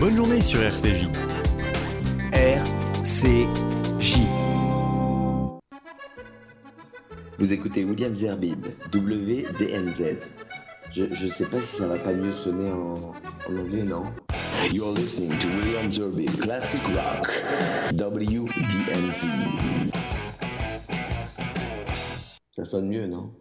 Bonne journée sur RCJ. RCJ. Vous écoutez William Zerbib, WDMZ. Je, je sais pas si ça va pas mieux sonner en, en anglais, non? You're listening to William Zerbib, Classic Rock, WDMZ. Ça sonne mieux, non?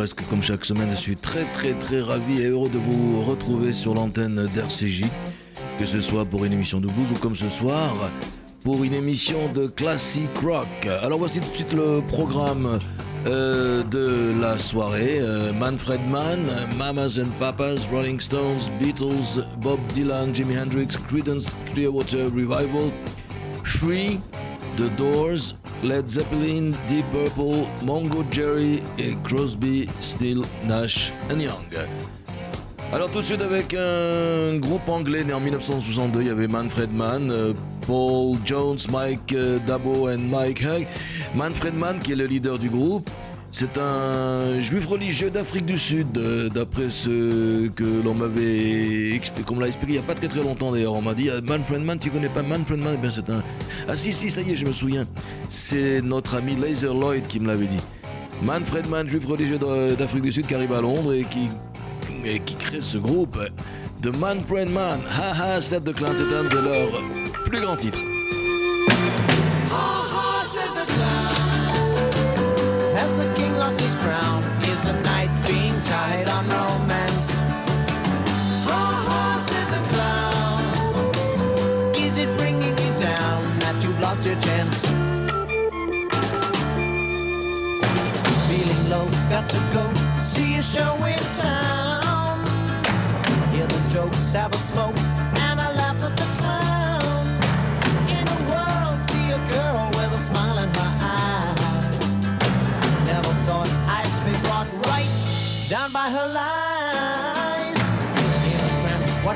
Presque comme chaque semaine, je suis très très très ravi et heureux de vous retrouver sur l'antenne d'RCJ, que ce soit pour une émission de blues ou comme ce soir pour une émission de classic rock. Alors voici tout de suite le programme euh, de la soirée. Euh, Manfred Mann, Mamas and Papas, Rolling Stones, Beatles, Bob Dylan, Jimi Hendrix, Creedence Clearwater Revival, Free, The Doors, Led Zeppelin, Deep Purple, Mongo Jerry et Crosby, Still, Nash Young. Alors tout de suite avec un groupe anglais né en 1962, il y avait Manfred Mann, euh, Paul Jones, Mike euh, Dabo et Mike Hugg. Manfred Mann qui est le leader du groupe, c'est un juif religieux d'Afrique du Sud, euh, d'après ce que l'on m'avait expliqué, qu'on l'a expliqué il n'y a pas très très longtemps d'ailleurs. On m'a dit Manfred Mann, tu connais pas Manfred Mann Eh bien c'est un... Ah si si, ça y est, je me souviens. C'est notre ami Laser Lloyd qui me l'avait dit. Manfred Mann, juif religieux de- d'Afrique du Sud qui arrive à Londres et qui, crée ce groupe de Manfred Mann. Haha, Set the Clan, c'est un de leurs plus grands titres. His crown, is the night being tied on romance. Ha ha said the clown, is it bringing you down that you've lost your chance? Feeling low, got to go see a show in town. Hear the jokes, have a smoke,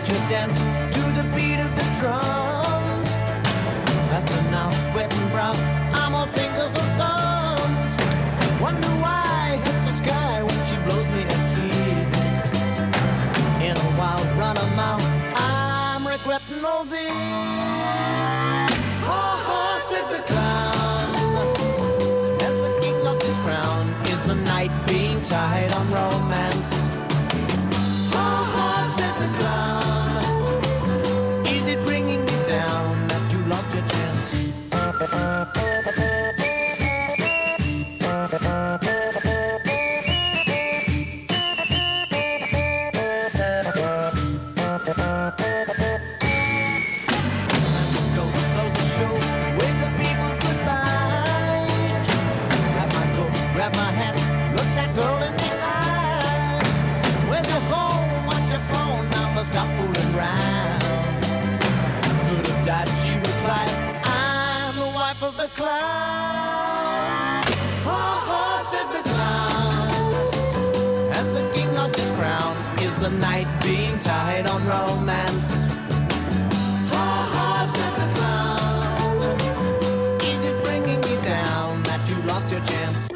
her dance to the beat of the drums. Faster now, sweating brown, I'm all fingers and thumbs. The night being on romance? Ha ha, said the clown. Is it bringing you down that you lost your chance?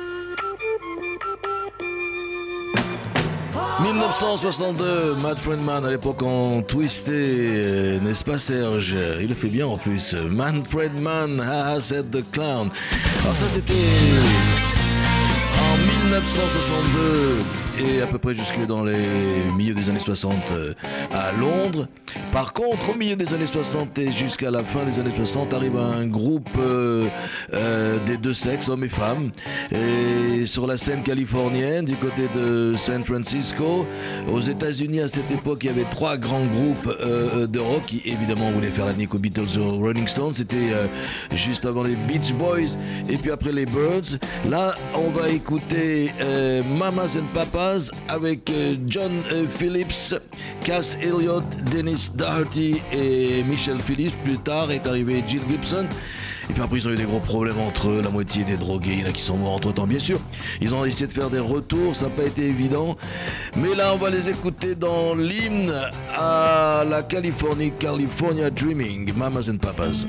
1962, Matt Friedman à l'époque en twisté, euh, n'est-ce pas Serge? Il le fait bien en plus. Manfred Mann, haha, said the clown. Alors ça c'était en 1962 et à peu près jusque dans les milieux des années 60 euh, à Londres. Par contre, au milieu des années 60 et jusqu'à la fin des années 60, arrive un groupe euh, euh, des deux sexes, hommes et femmes, et sur la scène californienne, du côté de San Francisco. Aux États-Unis, à cette époque, il y avait trois grands groupes euh, de rock qui, évidemment, voulaient faire la nique aux Beatles aux Rolling Stones. C'était juste avant les Beach Boys et puis après les Birds. Là, on va écouter Mamas and Papas avec John Phillips, Cass Elliott, Dennis Doherty et Michel Phillips. Plus tard est arrivé Jill Gibson. Et puis après, ils ont eu des gros problèmes entre la moitié des drogués, il y en a qui sont morts entre temps, bien sûr. Ils ont essayé de faire des retours, ça n'a pas été évident. Mais là, on va les écouter dans l'hymne à la Californie, California Dreaming, Mamas and Papas.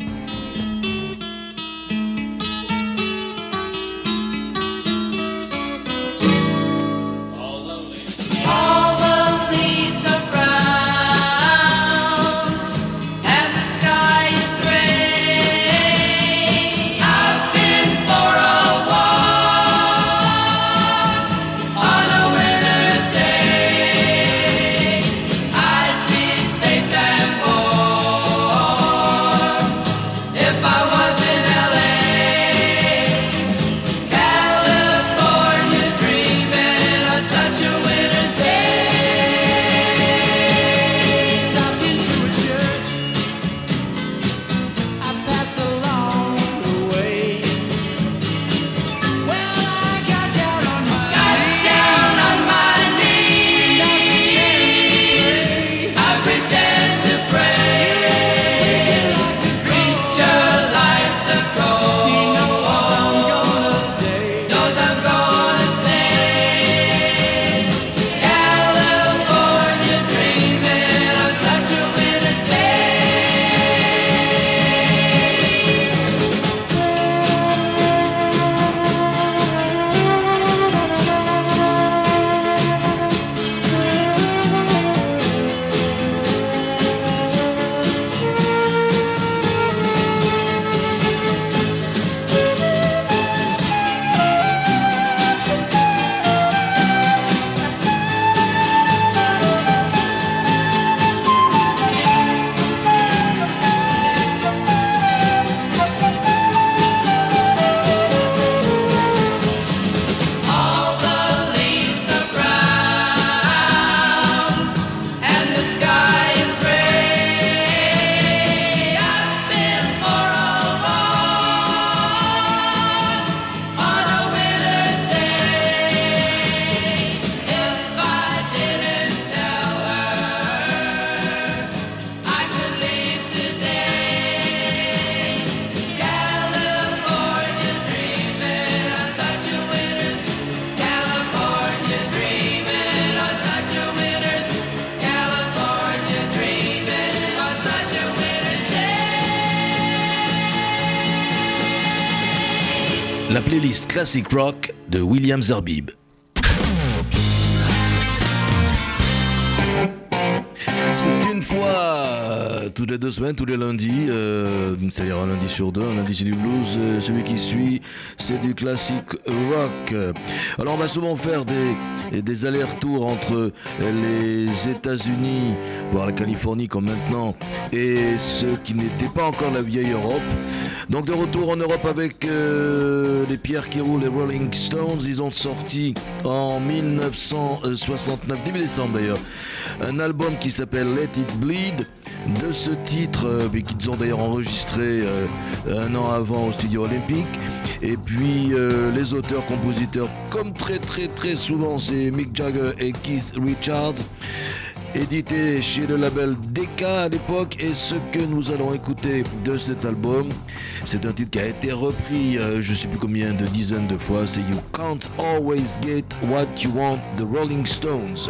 Classic rock de William Zerbib. C'est une fois toutes les deux semaines, tous les lundis, euh, c'est-à-dire un lundi sur deux, un lundi c'est du blues, euh, celui qui suit c'est du classique rock. Alors on va souvent faire des, des allers-retours entre les États-Unis, voire la Californie comme maintenant, et ceux qui n'étaient pas encore la vieille Europe. Donc de retour en Europe avec euh, les pierres qui roulent, les Rolling Stones, ils ont sorti en 1969, début décembre d'ailleurs, un album qui s'appelle Let It Bleed. De ce titre, euh, qu'ils ont d'ailleurs enregistré euh, un an avant au studio olympique. Et puis les auteurs, compositeurs, comme très très très souvent, c'est Mick Jagger et Keith Richards édité chez le label Decca à l'époque et ce que nous allons écouter de cet album. C'est un titre qui a été repris euh, je sais plus combien de dizaines de fois c'est You Can't Always Get What You Want The Rolling Stones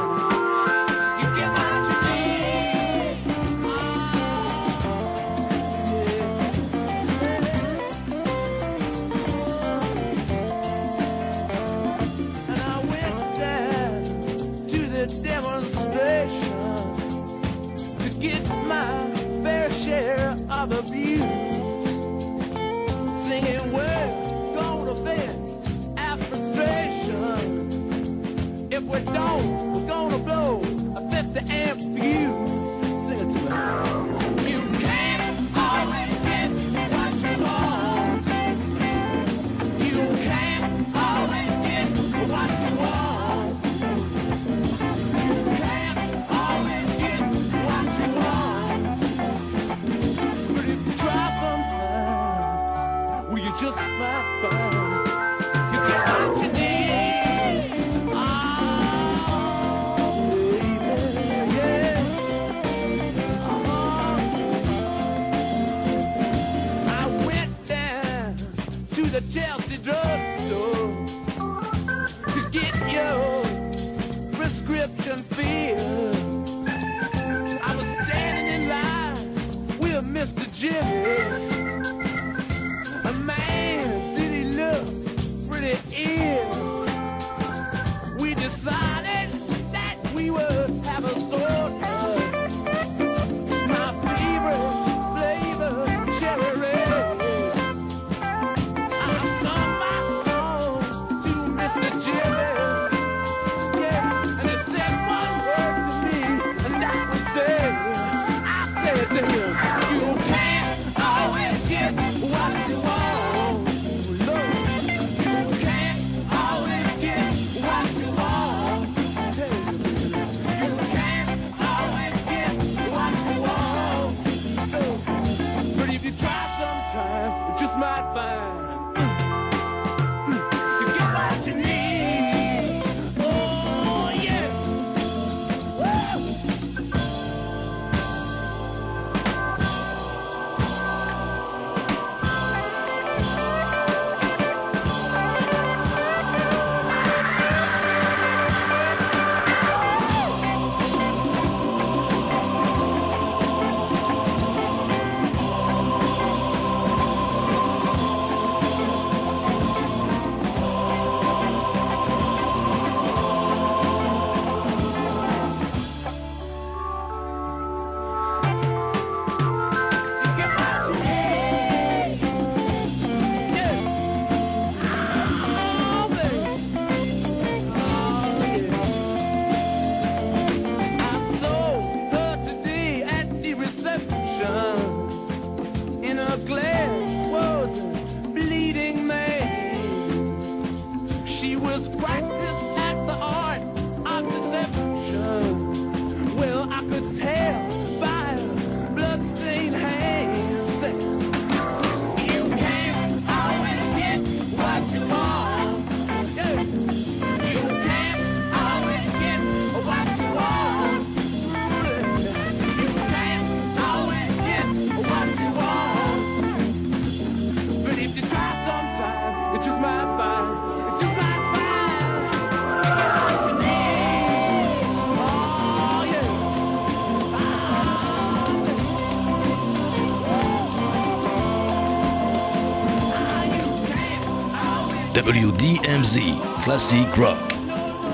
WDMZ, Classic Rock.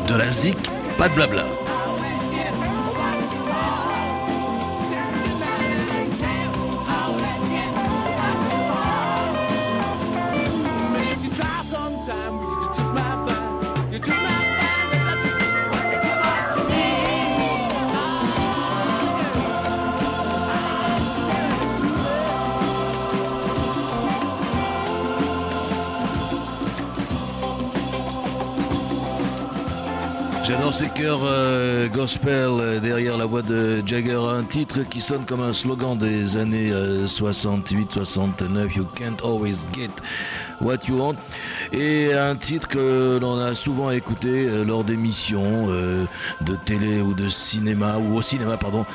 De la zic, pas de blabla. Ces euh, gospel euh, derrière la voix de Jagger, un titre qui sonne comme un slogan des années 68-69, You can't always get what you want, et un titre que l'on a souvent écouté euh, lors d'émissions de télé ou de cinéma, ou au cinéma, pardon,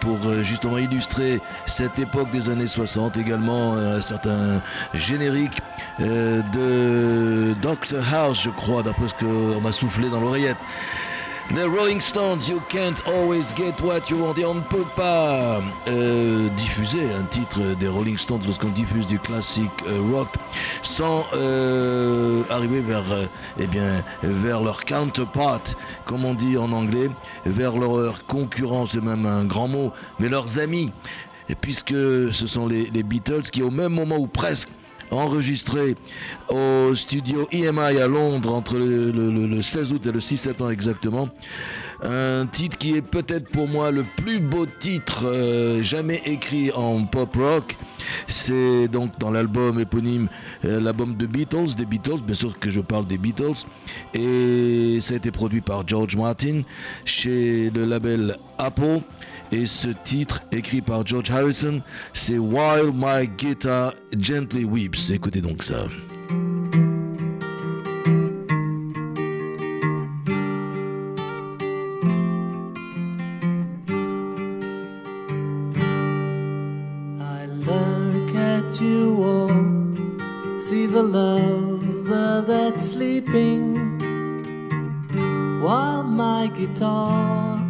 pour justement illustrer cette époque des années 60, également un certain générique de Dr House, je crois, d'après ce qu'on m'a soufflé dans l'oreille The Rolling Stones, You Can't Always Get What You Want. On ne peut pas euh, diffuser un titre des Rolling Stones lorsqu'on diffuse du classique euh, rock sans euh, arriver vers, eh bien, vers leur counterpart, comme on dit en anglais, vers leur concurrents, c'est même un grand mot, mais leurs amis. Puisque ce sont les Beatles qui, au même moment ou presque, enregistré au studio EMI à Londres entre le, 16 août et le 6 septembre exactement. Un titre qui est peut-être pour moi le plus beau titre euh, jamais écrit en pop rock. C'est donc dans l'album éponyme, euh, l'album de Beatles, des Beatles, bien sûr que je parle des Beatles. Et ça a été produit par George Martin chez le label Apple. Et ce titre, écrit par George Harrison, c'est While My Guitar Gently Weeps. Écoutez donc ça. I look at you all, see the sleeping, while my guitar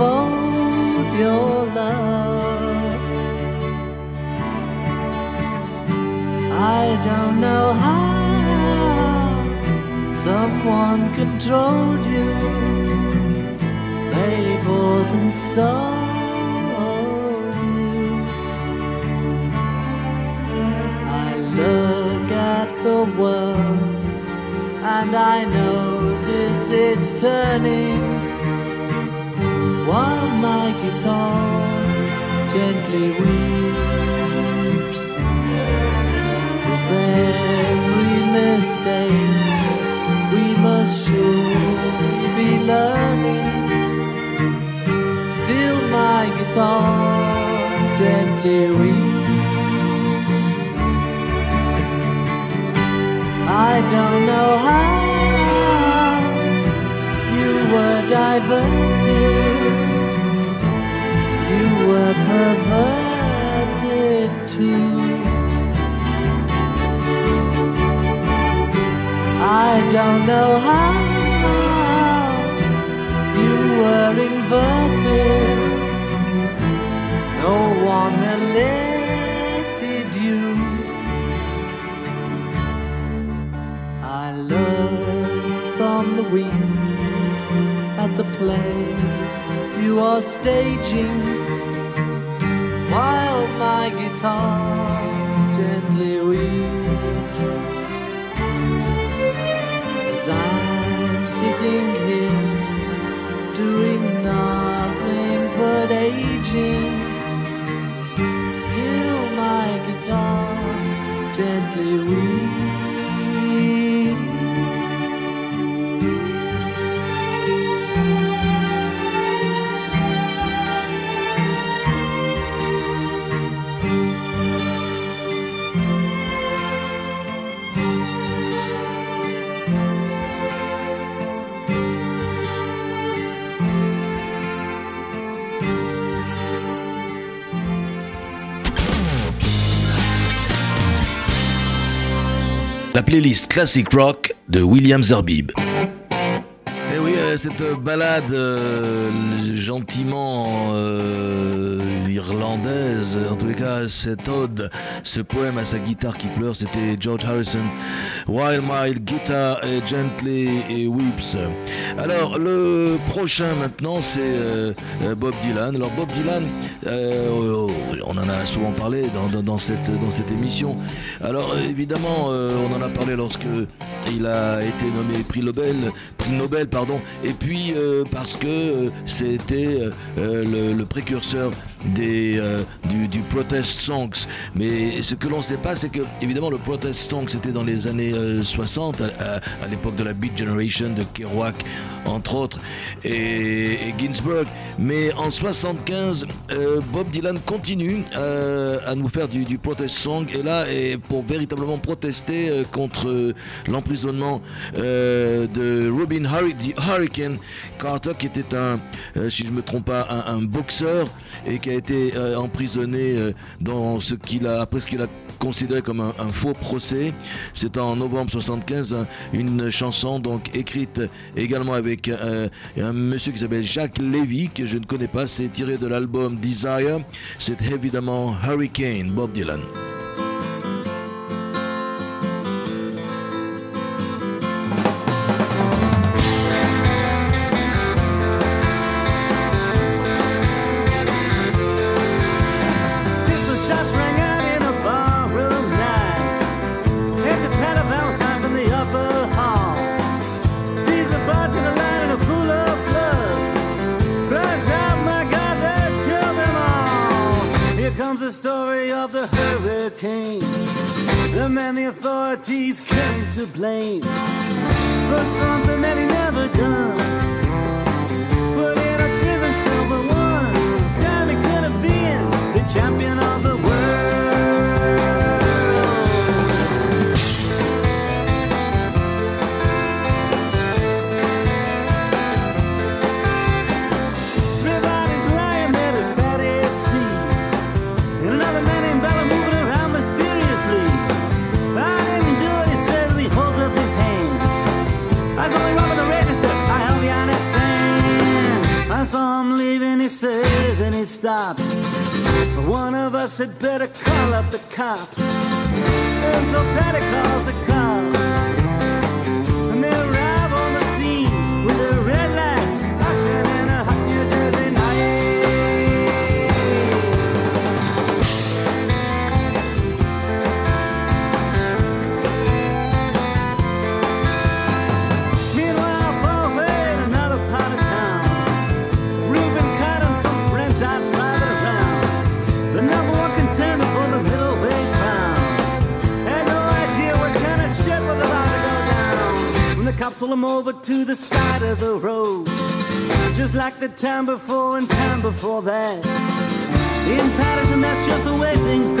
your love. I don't know how someone controlled you. They bought and sold you. I look at the world and I notice it's turning while my guitar gently weeps. With every mistake, we must surely be learning. Still, my guitar gently weeps. I don't know how you were diverted perverted too. I don't know how you were inverted. No one alerted you. I learned from the wings at the play you are staging while my guitar gently weeps as I'm sitting here doing nothing but aging. Still, my guitar gently weeps. La playlist Classic Rock de William Zerbib. Et eh oui, euh, cette balade euh, gentiment euh, irlandaise, en tous les cas, cette ode, ce poème à sa guitare qui pleure, c'était George Harrison, While My Guitar Gently Weeps. Alors, le prochain maintenant, c'est Bob Dylan. Alors, Bob Dylan, on en a souvent parlé dans, cette, dans cette émission. Alors, évidemment, on en a parlé lorsque il a été nommé prix Nobel, prix Nobel pardon, et puis euh, parce que euh, c'était euh, le, précurseur des, du, protest songs. Mais ce que l'on ne sait pas, c'est que évidemment le protest songs c'était dans les années 60, à, l'époque de la Beat Generation de Kerouac entre autres et, Ginsberg. Mais en 75, Bob Dylan continue à nous faire du, protest song et là et pour véritablement protester contre l'emprisonnement de Robin Hurricane Carter, qui était un, euh, si je ne me trompe pas, un, boxeur et qui a été euh, emprisonné euh, dans ce qu'il a, après ce qu'il a considéré comme un, faux procès. C'est en novembre 75, une chanson donc écrite également avec un monsieur qui s'appelle Jacques Levy, que je ne connais pas. C'est tiré de l'album Desire. C'est évidemment Hurricane, Bob Dylan. Says and he stops. One of us had better call up the cops. And so Patty calls the cops. Pull him over to the side of the road. Just like the time before and time before that. In Patterson, that's just the way things go.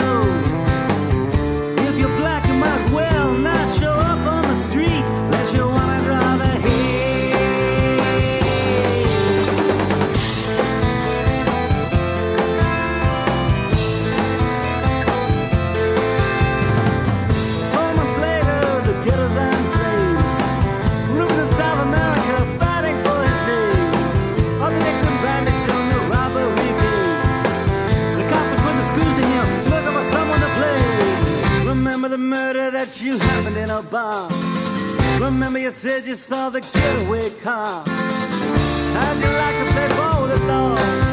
You happened in a bar. Remember you said you saw the getaway car. How'd you like to play ball with the law?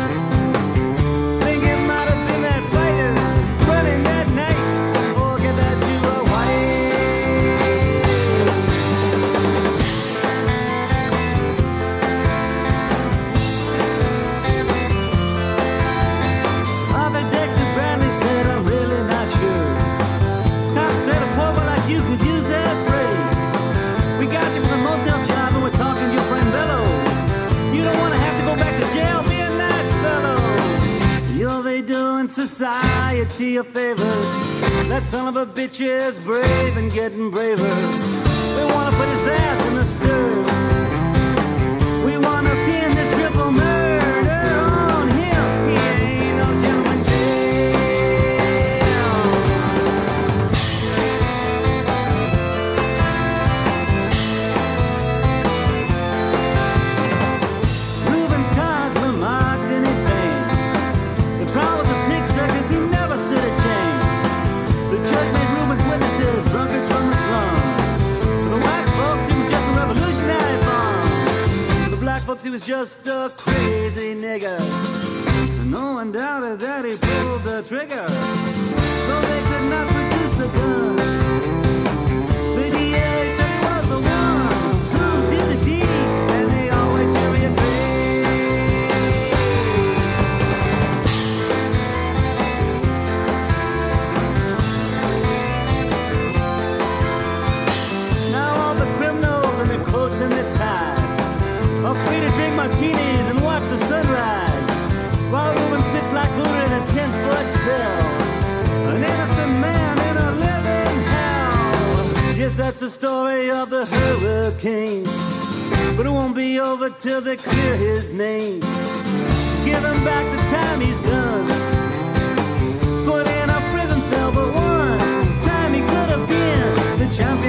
Society a favor. That son of a bitch is brave and getting braver. We want to put his ass in the stir. We want folks, he was just a crazy nigger. No one doubted that he pulled the trigger. Though they could not produce the gun. The DA said he was the one are free to drink martinis and watch the sunrise, while a woman sits like Buddha in a ten-foot cell. An innocent man in a living hell. Yes, that's the story of the hurricane. But it won't be over till they clear his name. Give him back the time he's done. Put in a prison cell, but one time he could have been the champion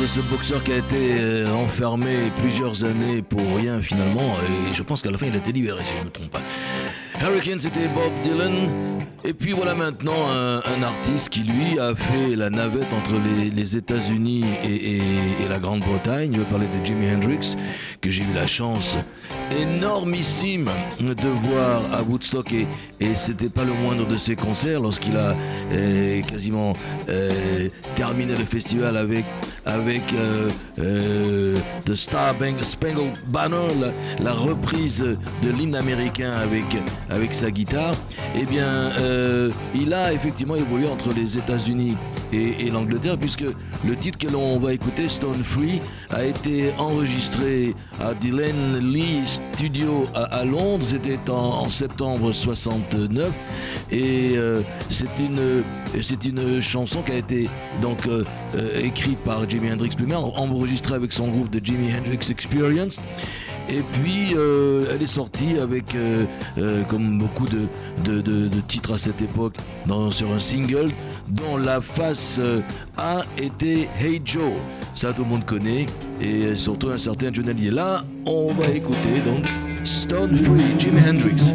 de ce boxeur qui a été euh, enfermé plusieurs années pour rien finalement, et je pense qu'à la fin il a été libéré si je ne me trompe pas. Harry Kane c'était Bob Dylan, et puis voilà maintenant un, artiste qui lui a fait la navette entre les, États-Unis et, la Grande-Bretagne. Je veux parler de Jimi Hendrix, que j'ai eu la chance énormissime de voir à Woodstock, et, c'était pas le moindre de ses concerts lorsqu'il a euh, quasiment euh, terminé le festival avec avec euh, The Star Spangled Banner, la, reprise de l'hymne américain avec avec sa guitare. Eh bien, il a effectivement évolué entre les États-Unis et, et l'Angleterre, puisque le titre que l'on va écouter, Stone Free, a été enregistré à Dylan Lee Studio à, Londres. C'était en, septembre 69, et euh, c'est une chanson qui a été donc euh, euh, écrite par Jimi Hendrix lui-même, enregistrée avec son groupe de Jimi Hendrix Experience. Et puis, euh, elle est sortie avec, euh, euh, comme beaucoup de, de- de- titres à cette époque, dans- sur un single, dont la face A était Hey Joe. Ça, tout le monde connaît. Et surtout un certain Johnny Là, on va écouter donc Stone Free, Jimi Hendrix.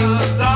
Canta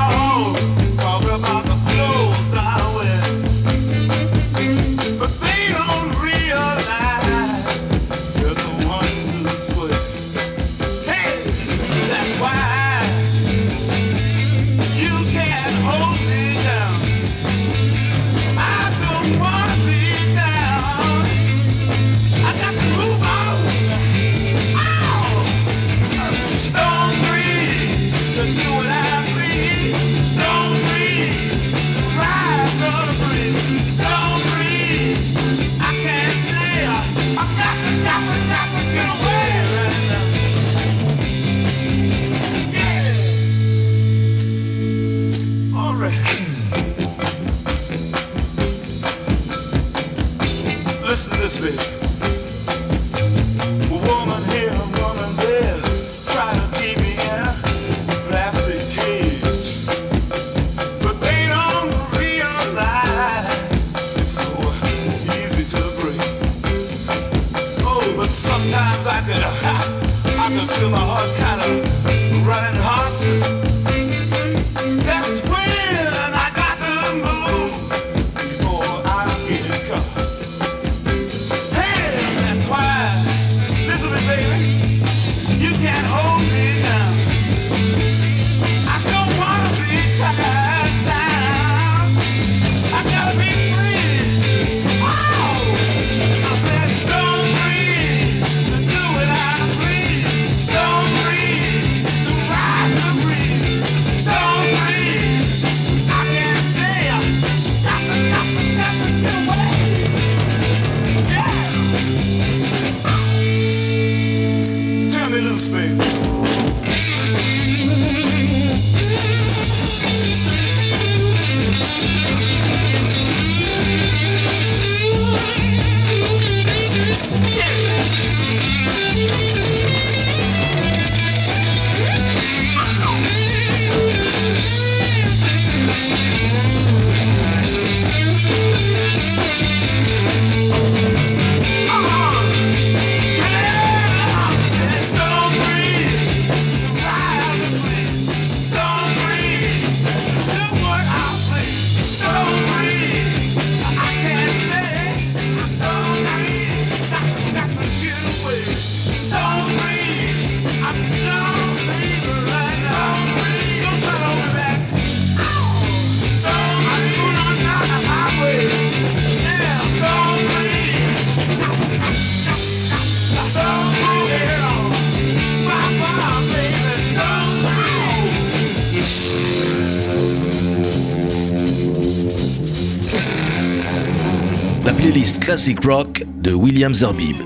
classic rock de William Zerbib.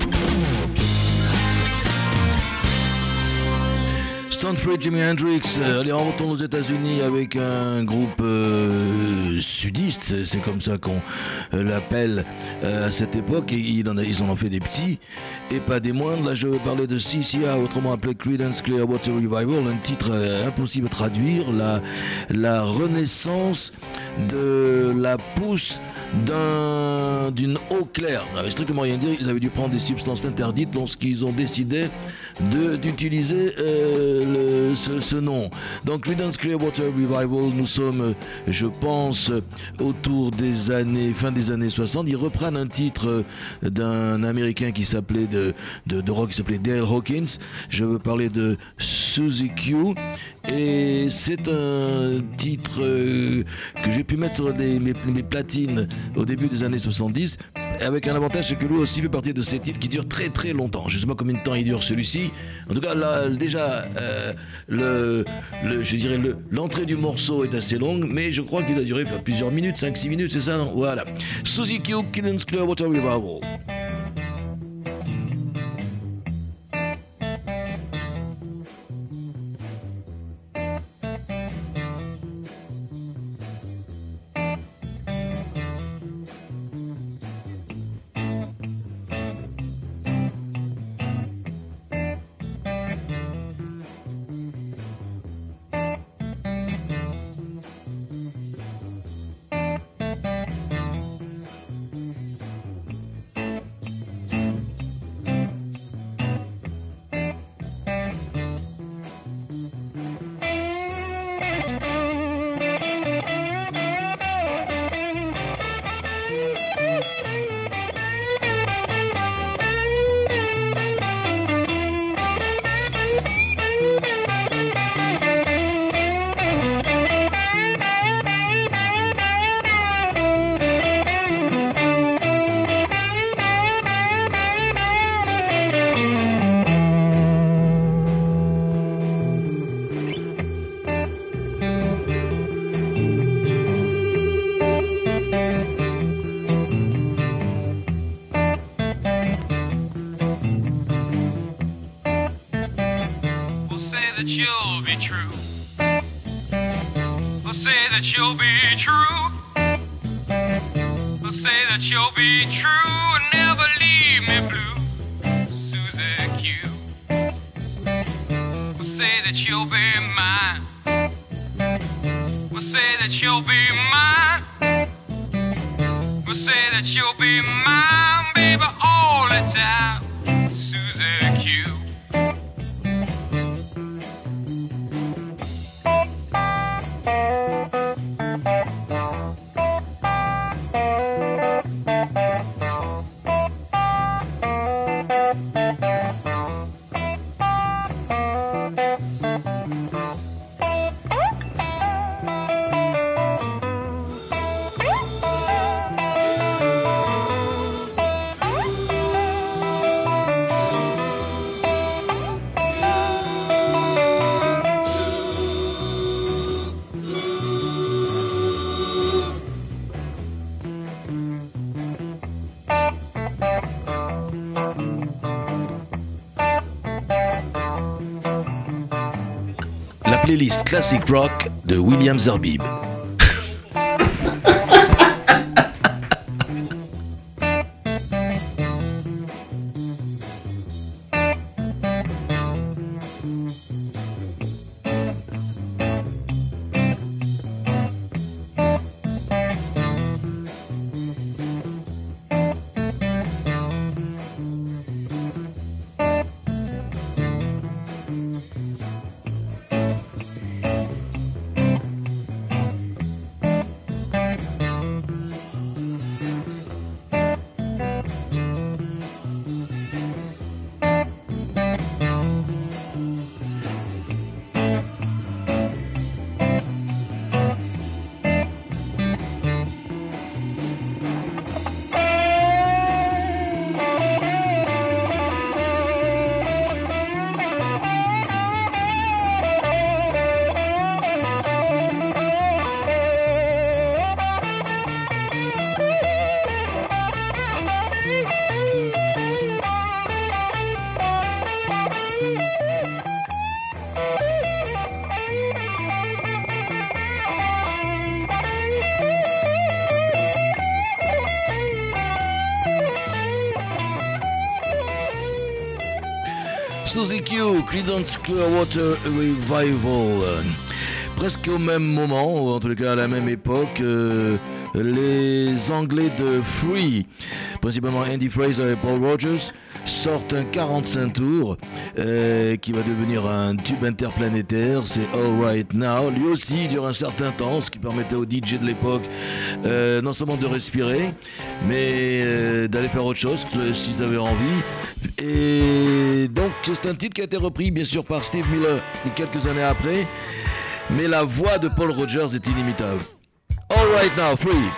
Stanford Jimi Hendrix, euh, allez on retourne aux États-Unis avec un groupe euh, sudiste, c'est comme ça qu'on euh, l'appelle à cette époque, ils en, ont fait des petits, et pas des moindres. Là je vais parler de CCA, autrement appelé Creedence Clearwater Revival, un titre impossible à traduire, la renaissance de la pousse d'un- d'une eau claire. On avait strictement rien dire, ils avaient dû prendre des substances interdites lorsqu'ils ont décidé d'utiliser euh, ce, nom. Donc Creedence Clearwater Revival, nous sommes, je pense, autour des années, fin des années 60. Ils reprennent un titre euh, d'un Américain qui s'appelait de, rock, qui s'appelait Dale Hawkins. Je veux parler de Suzy Q. Et c'est un titre euh, que j'ai pu mettre sur mes platines au début des années 70, avec un avantage, c'est que lui aussi fait partie de ces titres qui durent très très longtemps. Je ne sais pas combien de temps il dure celui-ci. En tout cas, là, déjà, euh, le, je dirais le- l'entrée du morceau est assez longue, mais je crois qu'il a duré plusieurs minutes, 5-6 minutes, c'est ça, non? Voilà. Suzy Q, Kidden's Clearwater Revival. That you'll be true. We'll say that you'll be true. We'll say that you'll be true classic rock de William Zerbib. Clearwater Revival. Presque au même moment, ou en tout cas à la même époque, euh, les Anglais de Free, principalement Andy Fraser et Paul Rogers, sortent un 45 tours euh, qui va devenir un tube interplanétaire, c'est All Right Now. Lui aussi dure un certain temps, ce qui permettait aux DJ de l'époque euh, non seulement de respirer, mais d'aller faire autre chose s'ils avaient envie. Et donc, c'est un titre qui a été repris, bien sûr, par Steve Miller quelques années après. Mais la voix de Paul Rogers est inimitable. All right now, free.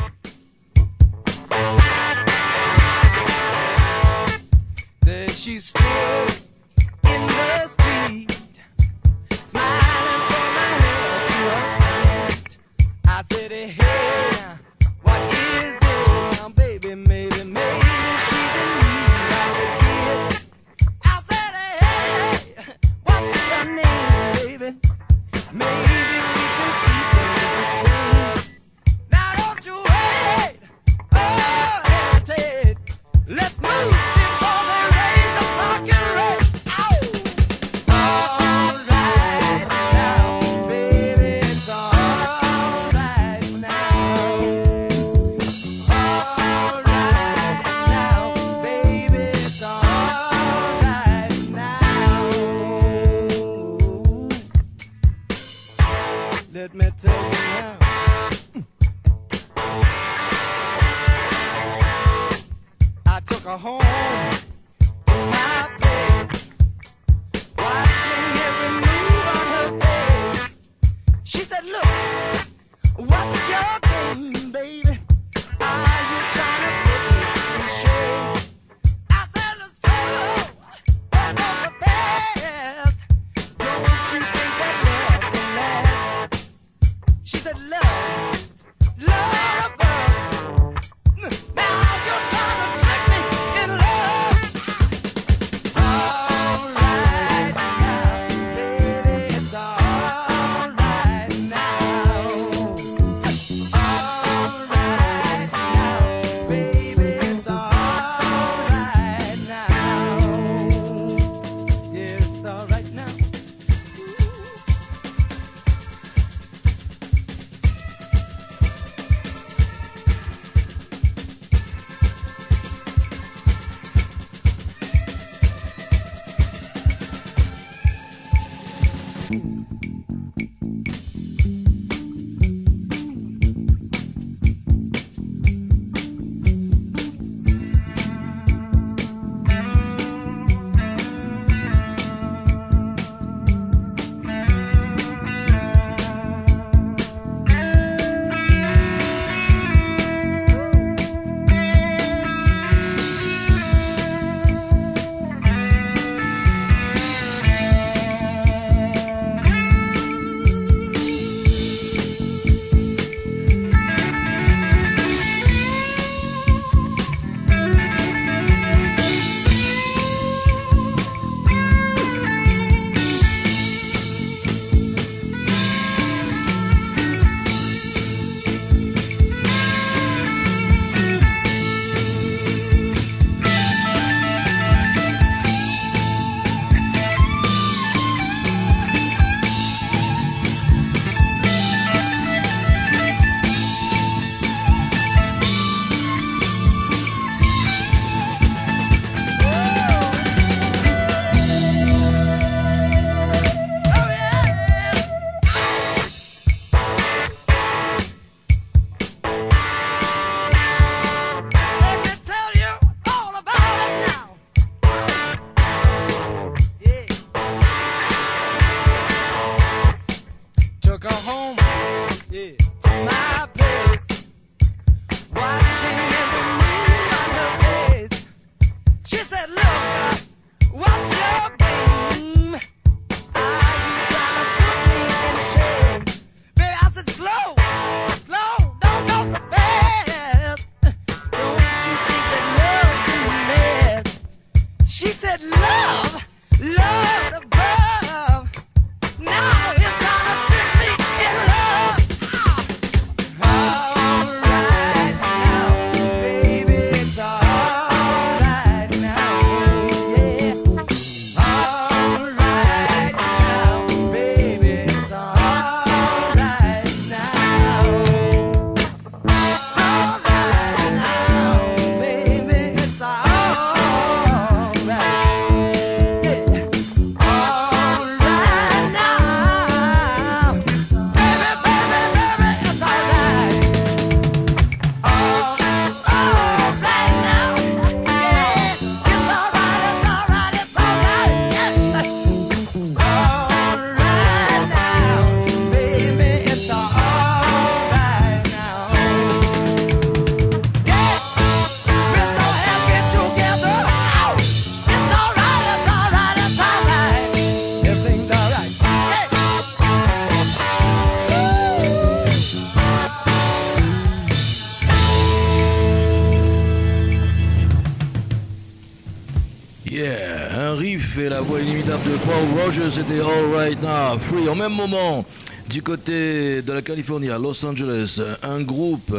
C'était All Right Now, Free. Au même moment, du côté de la Californie, à Los Angeles, un groupe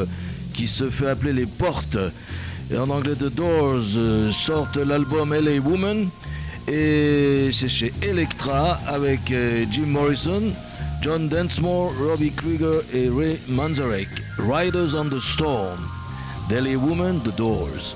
qui se fait appeler les Portes, et en anglais The Doors, euh, sortent l'album LA Woman, et c'est chez Elektra avec euh, Jim Morrison, John Densmore, Robbie Krieger et Ray Manzarek. Riders on the Storm, LA Woman, The Doors.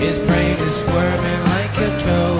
His brain is squirming like a toad.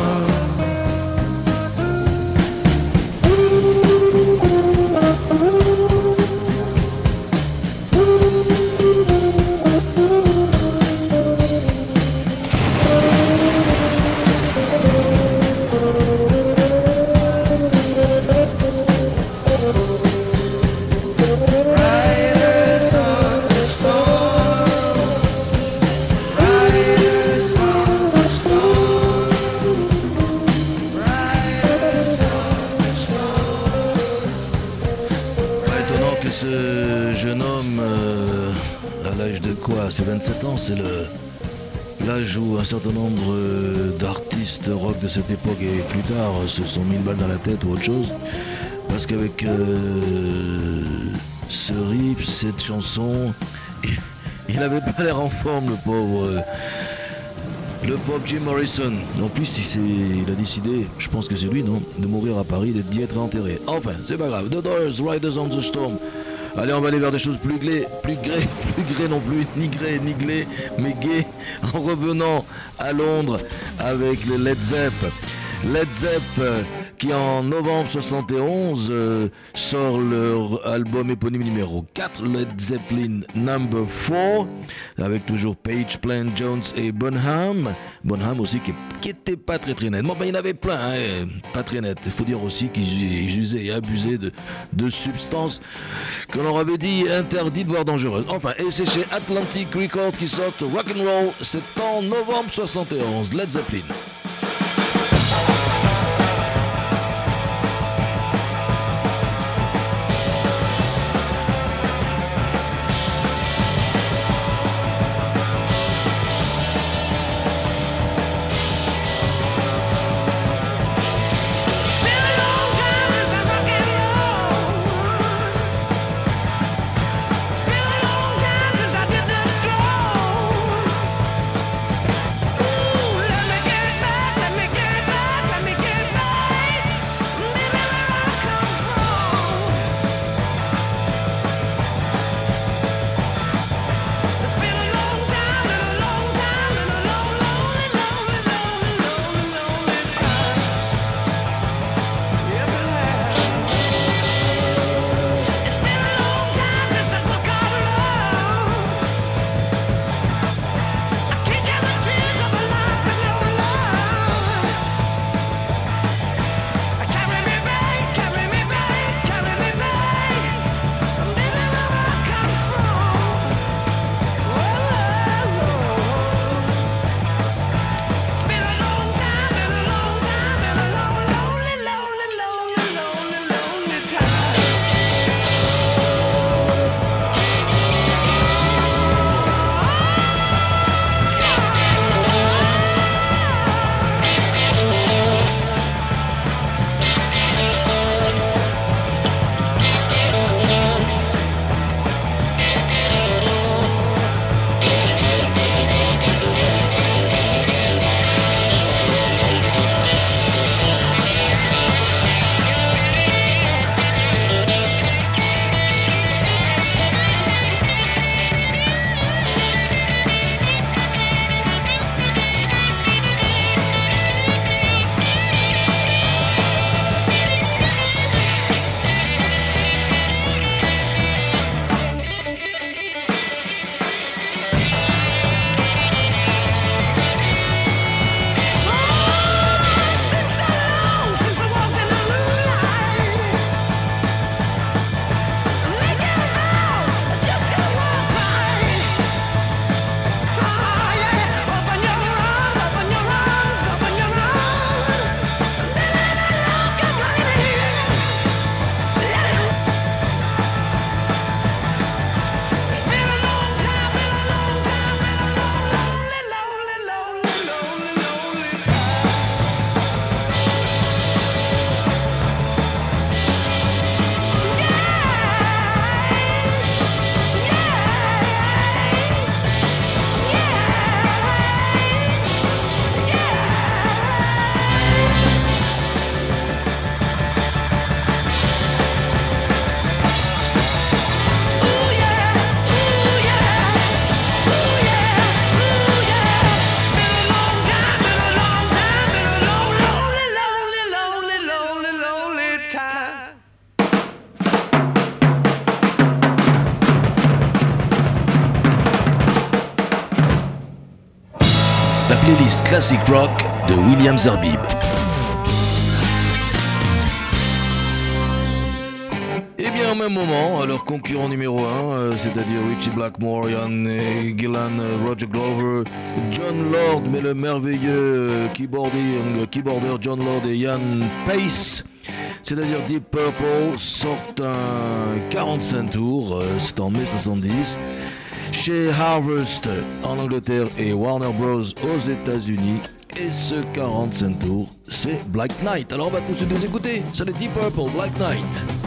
27 ans, c'est l'âge où un certain nombre d'artistes rock de cette époque et plus tard euh, se sont mis une balle dans la tête ou autre chose. Parce qu'avec euh, ce riff, cette chanson, il n'avait pas l'air en forme, le pauvre. euh, le pauvre Jim Morrison. En plus, il, a décidé, je pense que c'est lui, non De mourir à Paris, d'y être enterré. Enfin, c'est pas grave. The Doors, Riders on the Storm. Allez, on va aller vers des choses plus glées, plus grées, plus grées non plus, ni grées, ni glées, mais gaies, en revenant à Londres avec le Led Zepp. Led Zepp, euh, qui en novembre 71 euh, sort leur album éponyme numéro 4, Led Zeppelin Number 4, avec toujours Page, Plant, Jones et Bonham. Bonham aussi qui, qui était pas très très net. Bon, ben, il y en avait plein, hein, pas très net. Il faut dire aussi qu'ils usaient et abusaient de, de substances que l'on avait dit interdites voire dangereuses. Enfin, et c'est chez Atlantic Records qui sort Rock'n'Roll, c'est en novembre 71, Led Zeppelin. Classic Rock de William Zerbib. Et bien au même moment, leur concurrent numéro 1, c'est-à-dire Richie Blackmore, Ian euh, Gillan, euh, Roger Glover, John Lord, mais le merveilleux euh, keyboarder, euh, John Lord et Ian Pace, c'est-à-dire Deep Purple, sortent un 45 tours, euh, c'est en mai 70, chez Harvest en Angleterre et Warner Bros aux États-Unis. Et ce 45 tours, c'est Black Knight. Alors on va tous les écouter, c'est le Deep Purple, Black Knight.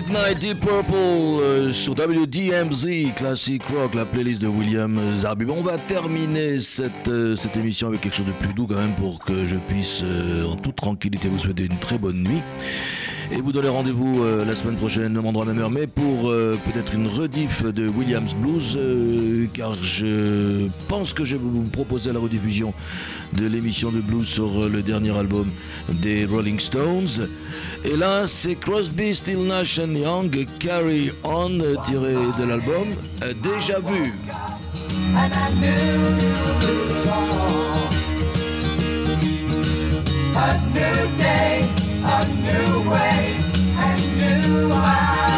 Black Knight, Deep Purple euh, sur WDMZ Classic Rock, la playlist de William Zarbib. On va terminer cette, euh, cette émission avec quelque chose de plus doux quand même pour que je puisse euh, en toute tranquillité vous souhaiter une très bonne nuit. Et vous donner rendez-vous euh, la semaine prochaine, même endroit, même heure, mais pour euh, peut-être une rediff de Williams Blues, euh, car je pense que je vais vous proposer la rediffusion de l'émission de blues sur le dernier album des Rolling Stones. Et là, c'est Crosby, Still Nash and Young, Carry On, tiré de l'album Déjà Vu. A new way, and new eyes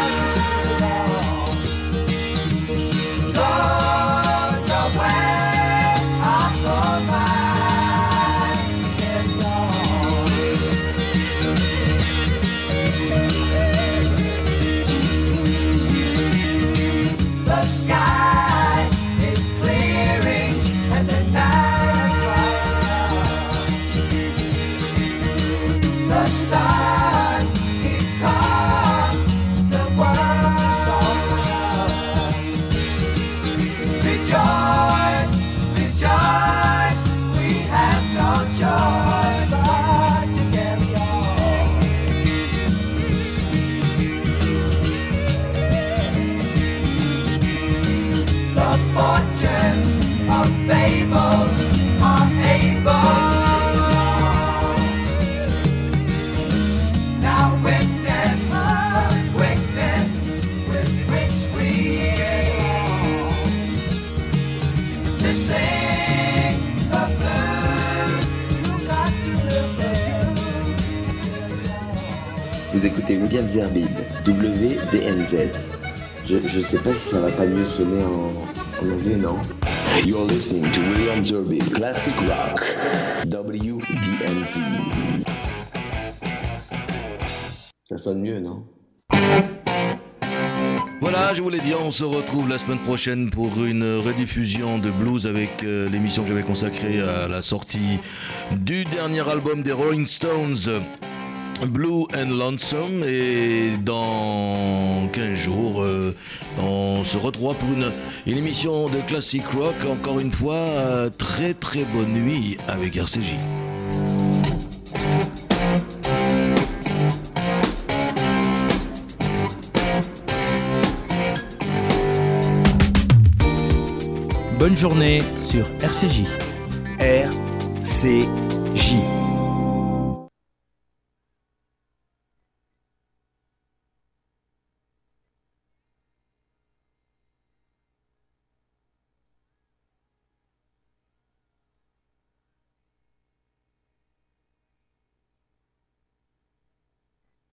Je, je sais pas si ça va pas mieux sonner en, en anglais, non? You're listening to William Zerbib, Classic Rock, WDMZ. Ça sonne mieux, non? Voilà, je vous l'ai dit, on se retrouve la semaine prochaine pour une rediffusion de blues avec euh, l'émission que j'avais consacrée à la sortie du dernier album des Rolling Stones. Blue and Lonesome et dans 15 jours euh, on se retrouvera pour une, une émission de classic rock encore une fois euh, très très bonne nuit avec RCJ Bonne journée sur RCJ. RCJ.